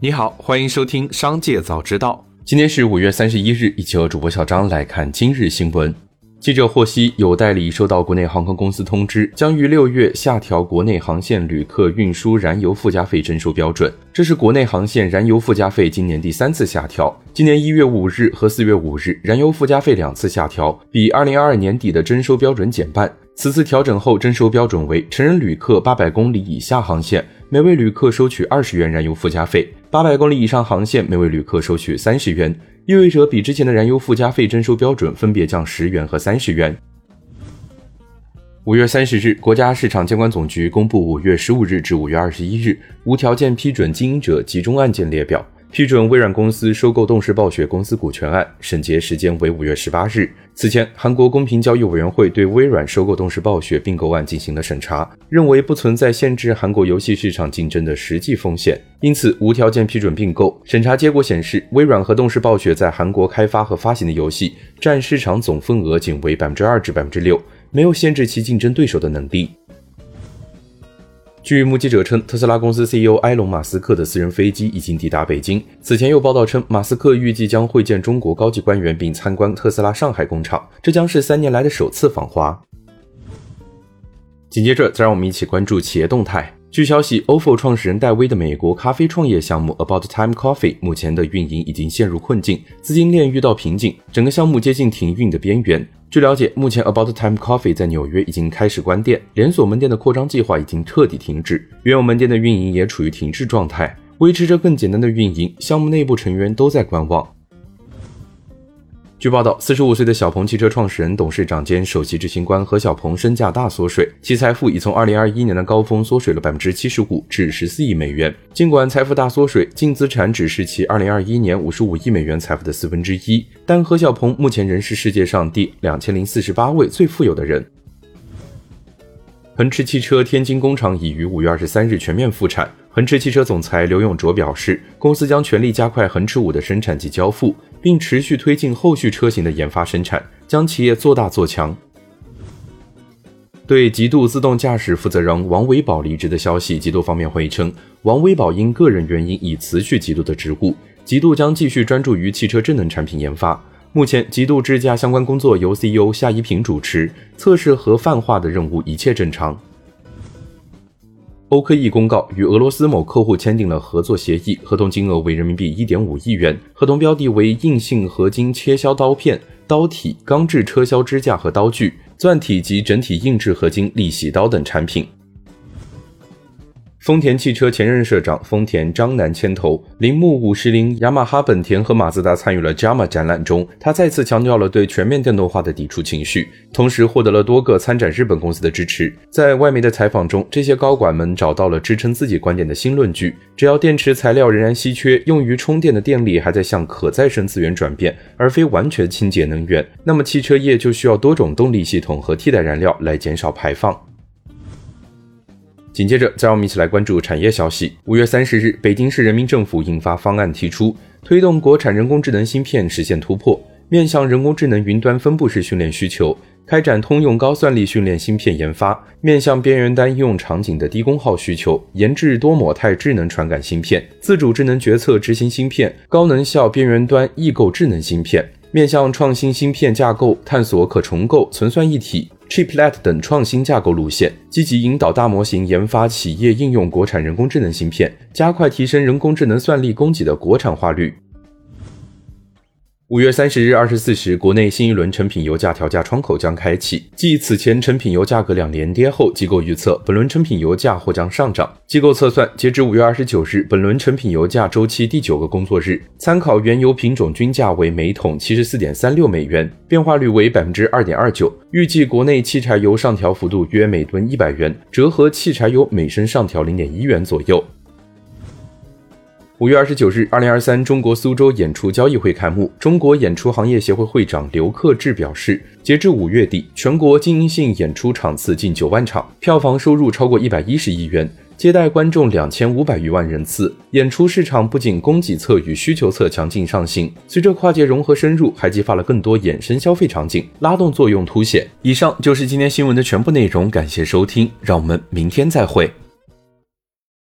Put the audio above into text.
你好，欢迎收听《商界早知道》。今天是五月三十一日，一起和主播小张来看今日新闻。记者获悉，有代理收到国内航空公司通知，将于六月下调国内航线旅客运输燃油附加费征收标准。这是国内航线燃油附加费今年第三次下调。今年一月五日和四月五日，燃油附加费两次下调，比二零二二年底的征收标准减半。此次调整后，征收标准为成人旅客八百公里以下航线。每位旅客收取二十元燃油附加费，八百公里以上航线每位旅客收取三十元，意味着比之前的燃油附加费征收标准分别降十元和三十元。五月三十日，国家市场监管总局公布五月十五日至五月二十一日无条件批准经营者集中案件列表。批准微软公司收购动视暴雪公司股权案审结时间为五月十八日。此前，韩国公平交易委员会对微软收购动视暴雪并购案进行了审查，认为不存在限制韩国游戏市场竞争的实际风险，因此无条件批准并购。审查结果显示，微软和动视暴雪在韩国开发和发行的游戏占市场总份额仅为百分之二至百分之六，没有限制其竞争对手的能力。据目击者称，特斯拉公司 CEO 埃隆·马斯克的私人飞机已经抵达北京。此前有报道称，马斯克预计将会见中国高级官员，并参观特斯拉上海工厂，这将是三年来的首次访华。紧接着，再让我们一起关注企业动态。据消息，ofo 创始人戴威的美国咖啡创业项目 About Time Coffee 目前的运营已经陷入困境，资金链遇到瓶颈，整个项目接近停运的边缘。据了解，目前 About Time Coffee 在纽约已经开始关店，连锁门店的扩张计划已经彻底停止，原有门店的运营也处于停滞状态，维持着更简单的运营。项目内部成员都在观望。据报道，四十五岁的小鹏汽车创始人、董事长兼首席执行官何小鹏身价大缩水，其财富已从二零二一年的高峰缩水了百分之七十五至十四亿美元。尽管财富大缩水，净资产只是其二零二一年五十五亿美元财富的四分之一，但何小鹏目前仍是世界上第两千零四十八位最富有的人。恒驰汽车天津工厂已于五月二十三日全面复产。恒驰汽车总裁刘永卓表示，公司将全力加快恒驰五的生产及交付。并持续推进后续车型的研发生产，将企业做大做强。对极度自动驾驶负责人王维宝离职的消息，极度方面回应称，王维宝因个人原因已辞去极度的职务，极度将继续专注于汽车智能产品研发。目前，极度智驾相关工作由 CEO 夏一平主持，测试和泛化的任务一切正常。欧科 E 公告与俄罗斯某客户签订了合作协议，合同金额为人民币一点五亿元，合同标的为硬性合金切削刀片、刀体、钢制车削支架和刀具、钻体及整体硬质合金立铣刀等产品。丰田汽车前任社长丰田章男牵头，铃木五十铃、雅马哈、本田和马自达参与了 JAMA 展览中，他再次强调了对全面电动化的抵触情绪，同时获得了多个参展日本公司的支持。在外媒的采访中，这些高管们找到了支撑自己观点的新论据：只要电池材料仍然稀缺，用于充电的电力还在向可再生资源转变，而非完全清洁能源，那么汽车业就需要多种动力系统和替代燃料来减少排放。紧接着，再让我们一起来关注产业消息。五月三十日，北京市人民政府印发方案，提出推动国产人工智能芯片实现突破，面向人工智能云端分布式训练需求，开展通用高算力训练芯片研发；面向边缘端应用场景的低功耗需求，研制多模态智能传感芯片、自主智能决策执行芯片、高能效边缘端异构智能芯片；面向创新芯片架构，探索可重构、存算一体。Chiplet 等创新架构路线，积极引导大模型研发企业应用国产人工智能芯片，加快提升人工智能算力供给的国产化率。五月三十日二十四时，国内新一轮成品油价调价窗口将开启。继此前成品油价格两连跌后，机构预测本轮成品油价或将上涨。机构测算，截至五月二十九日，本轮成品油价周期第九个工作日，参考原油品种均价为每桶七十四点三六美元，变化率为百分之二点二九。预计国内汽柴油上调幅度约每吨一百元，折合汽柴油每升上调零点一元左右。五月二十九日，二零二三中国苏州演出交易会开幕。中国演出行业协会会长刘克志表示，截至五月底，全国经营性演出场次近九万场，票房收入超过一百一十亿元，接待观众两千五百余万人次。演出市场不仅供给侧与需求侧强劲上行，随着跨界融合深入，还激发了更多衍生消费场景，拉动作用凸显。以上就是今天新闻的全部内容，感谢收听，让我们明天再会。